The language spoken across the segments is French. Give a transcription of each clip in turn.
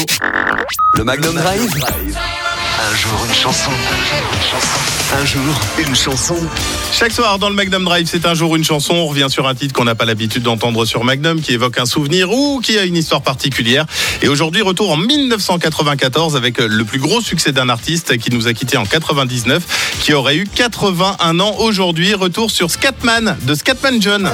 radio. Le Magnum Drive. Un jour une chanson. Un jour une chanson. Chaque soir dans le Magnum Drive, c'est un jour une chanson. On revient sur un titre qu'on n'a pas l'habitude d'entendre sur Magnum, qui évoque un souvenir ou qui a une histoire particulière. Et aujourd'hui, retour en 1994 avec le plus gros succès d'un artiste qui nous a quitté en 99, qui aurait eu 81 ans aujourd'hui. Retour sur Scatman de Scatman John.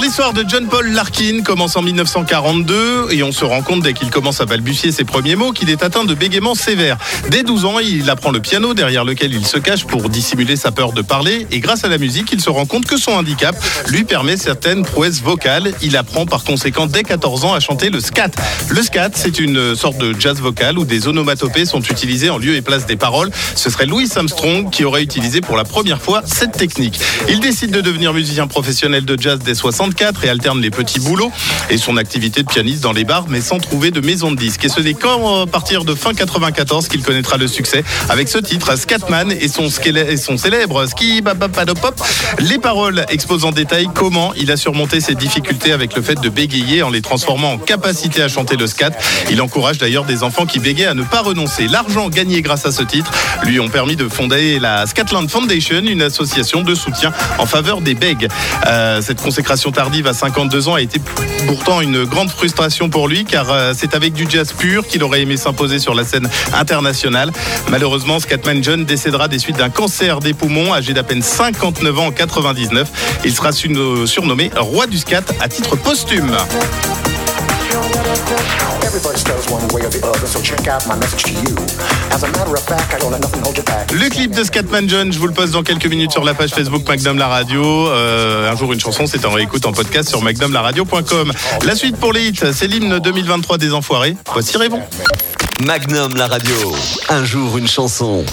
L'histoire de John Paul Larkin commence en 1942 et on se rend compte dès qu'il commence à balbutier ses premiers mots qu'il est atteint de bégaiement sévère. Dès 12 ans, il apprend le piano derrière lequel il se cache pour dissimuler sa peur de parler et grâce à la musique, il se rend compte que son handicap lui permet certaines prouesses vocales. Il apprend par conséquent dès 14 ans à chanter le scat. Le scat, c'est une sorte de jazz vocal où des onomatopées sont utilisées en lieu et place des paroles. Ce serait Louis Armstrong qui aurait utilisé pour la première fois cette technique. Il décide de devenir musicien professionnel de jazz dès 64 et alterne les petits boulots et son activité de pianiste dans les bars, mais sans trouver de maison de disques. Et ce n'est qu'à partir de fin 94 qu'il connaîtra le succès avec ce titre, Scatman et son, et son célèbre Ski Pop. Les paroles exposent en détail comment il a surmonté ses difficultés avec le fait de bégayer en les transformant en capacité à chanter le scat. Il encourage d'ailleurs des enfants qui bégayent à ne pas renoncer. L'argent gagné grâce à ce titre lui ont permis de fonder la Scatland Foundation, une association de soutien en faveur des bègues. Euh, cette consécration tardive à 52 ans a été pourtant une grande frustration pour lui car euh, c'est avec du jazz pur qu'il aurait aimé s'imposer sur la scène internationale. Malheureusement, Scatman John décédera des suites d'un cancer des poumons âgé d'à peine 59 ans en 99. Il sera surnommé roi du scat à titre posthume. Le clip de Scatman John, je vous le poste dans quelques minutes sur la page Facebook Magnum La Radio. Euh, un jour une chanson, c'est en réécoute en podcast sur magnumlaradio.com. La suite pour les hits, c'est l'hymne 2023 des Enfoirés. Voici Révon. Magnum La Radio. Un jour une chanson.